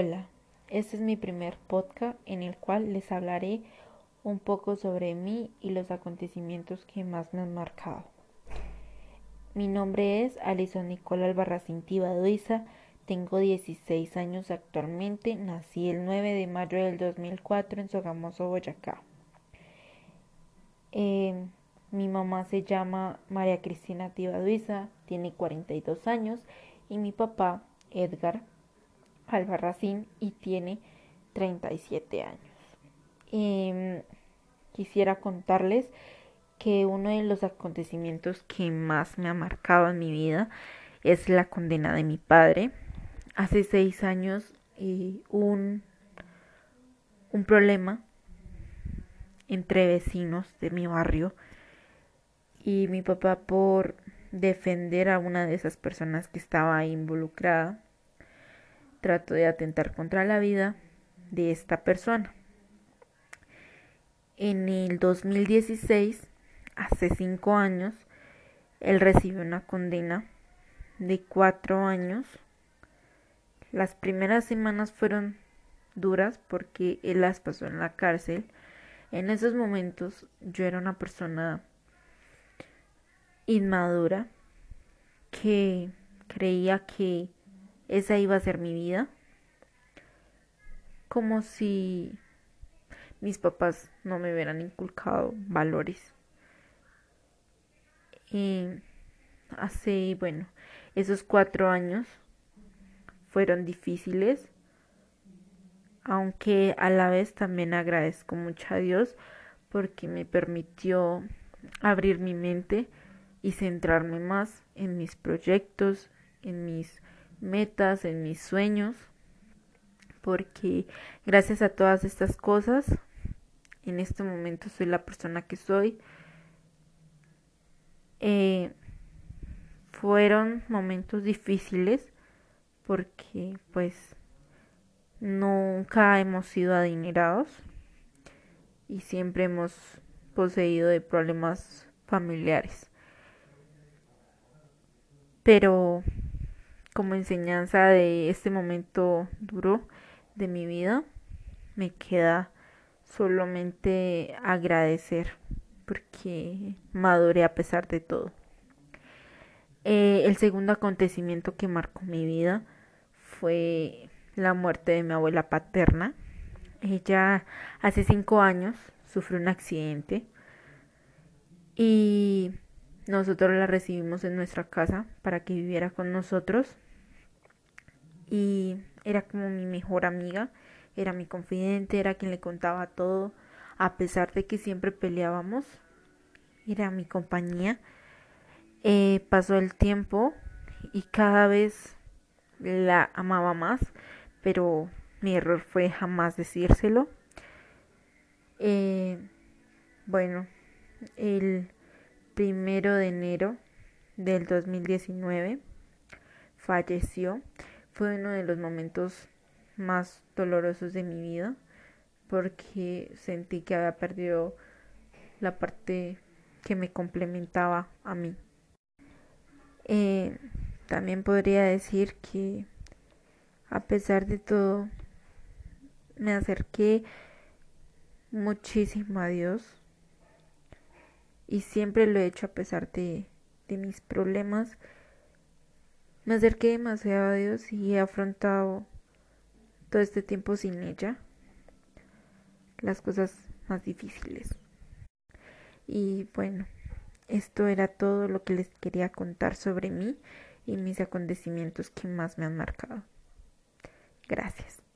Hola, este es mi primer podcast en el cual les hablaré un poco sobre mí y los acontecimientos que más me han marcado. Mi nombre es Alison Nicola Albarracín Tibaduiza, tengo 16 años actualmente, nací el 9 de mayo del 2004 en Sogamoso, Boyacá. Eh, mi mamá se llama María Cristina Tibaduiza, tiene 42 años y mi papá, Edgar Albarracín y tiene 37 años. Em, quisiera contarles que uno de los acontecimientos que más me ha marcado en mi vida es la condena de mi padre. Hace seis años eh, un, un problema entre vecinos de mi barrio y mi papá por defender a una de esas personas que estaba involucrada trato de atentar contra la vida de esta persona. En el 2016, hace cinco años, él recibió una condena de cuatro años. Las primeras semanas fueron duras porque él las pasó en la cárcel. En esos momentos yo era una persona inmadura que creía que esa iba a ser mi vida. Como si mis papás no me hubieran inculcado valores. Y hace, bueno, esos cuatro años fueron difíciles, aunque a la vez también agradezco mucho a Dios porque me permitió abrir mi mente y centrarme más en mis proyectos, en mis metas, en mis sueños, porque gracias a todas estas cosas, en este momento soy la persona que soy. Eh, fueron momentos difíciles porque pues nunca hemos sido adinerados y siempre hemos poseído de problemas familiares. Pero como enseñanza de este momento duro de mi vida, me queda solamente agradecer porque maduré a pesar de todo. Eh, el segundo acontecimiento que marcó mi vida fue la muerte de mi abuela paterna. Ella hace cinco años sufrió un accidente y nosotros la recibimos en nuestra casa para que viviera con nosotros y era como mi mejor amiga, era mi confidente, era quien le contaba todo, a pesar de que siempre peleábamos, era mi compañía. Eh, pasó el tiempo y cada vez la amaba más, pero mi error fue jamás decírselo. Eh, bueno, el primero de enero del 2019 falleció fue uno de los momentos más dolorosos de mi vida porque sentí que había perdido la parte que me complementaba a mí. Eh, también podría decir que a pesar de todo me acerqué muchísimo a Dios y siempre lo he hecho a pesar de, de mis problemas me acerqué demasiado a Dios y he afrontado todo este tiempo sin ella las cosas más difíciles. Y bueno, esto era todo lo que les quería contar sobre mí y mis acontecimientos que más me han marcado. Gracias.